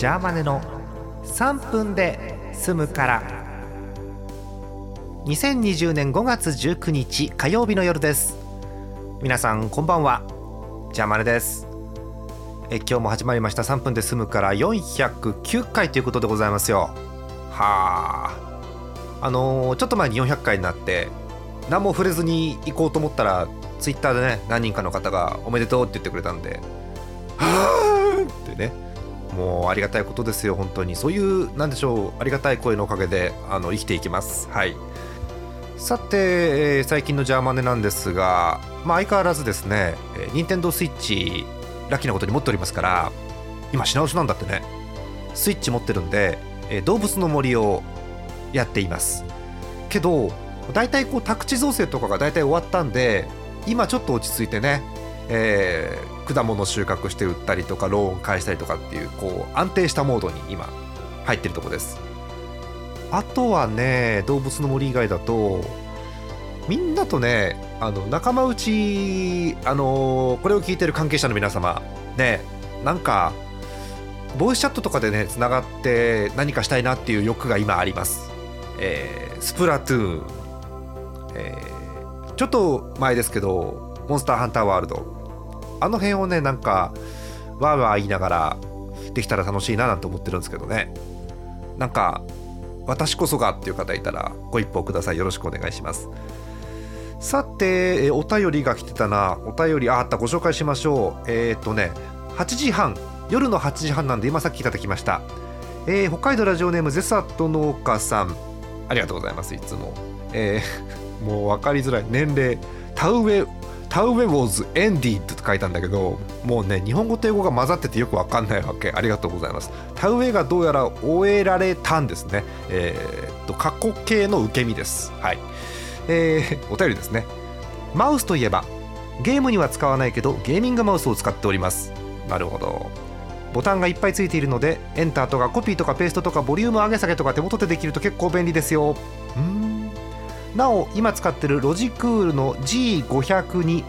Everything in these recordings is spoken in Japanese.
ジャーマネの3分で済むから。2020年5月19日火曜日の夜です。皆さんこんばんは。ジャーマネです。え今日も始まりました。3分で済むから。409回ということでございますよ。はあ。あのー、ちょっと前に400回になって何も触れずに行こうと思ったらツイッターでね何人かの方がおめでとうって言ってくれたんで。はあってね。もうありがたいことですよ本当に。そういうなんでしょうありがたい声のおかげであの生きていきます。はい。さて、えー、最近のジャーマネなんですが、まあ、相変わらずですね、えー、任天堂スイッチラッキーなことに持っておりますから今品薄なんだってね。スイッチ持ってるんで、えー、動物の森をやっています。けど大体こう宅地造成とかが大体終わったんで今ちょっと落ち着いてね、えー、果物収穫して売ったりとかローン返したりとかっていうこう安定したモードに今入ってるとこです。あとはね動物の森以外だとみんなとねあの仲間内あのこれを聞いてる関係者の皆様ねなんかボイスチャットとかでねつながって何かしたいなっていう欲が今あります、えー、スプラトゥーン、えー、ちょっと前ですけどモンスターハンターワールド。あの辺をねなんかわーわー言いながらできたら楽しいななんて思ってるんですけどね。なんか私こそがっていう方いたらご一報ください。よろしくお願いします。さて、お便りが来てたな。お便りあったご紹介しましょう。えっ、とね8時半。夜の8時半なんで今さっきいただきました、えー、北海道ラジオネームゼサット農家さん。ありがとうございますいつも、えー、もう分かりづらい。年齢田植えタウェウォーズエンディと書いたんだけどもうね日本語と英語が混ざっててよくわかんないわけ。ありがとうございます。田植えがどうやら終えられたんですね。えー、っと過去形の受け身です。はい。えー、お便りですね。マウスといえばゲームには使わないけどゲーミングマウスを使っております。なるほど。ボタンがいっぱいついているのでエンターとかコピーとかペーストとかボリューム上げ下げとか手元でできると結構便利ですよ。うん。なお今使ってるロジクールの g5002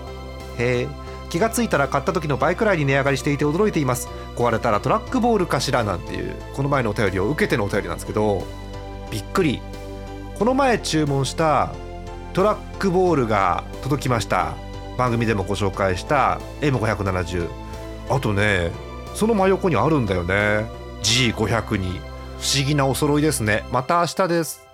へ気がついたら買った時の倍くらいに値上がりしていて驚いています。壊れたらトラックボールかしらなんていうこの前のお便りを受けてのお便りなんですけどびっくり。この前注文したトラックボールが届きました。番組でもご紹介した M570 あとねその真横にあるんだよね。G5002 不思議なお揃いですね。また明日です。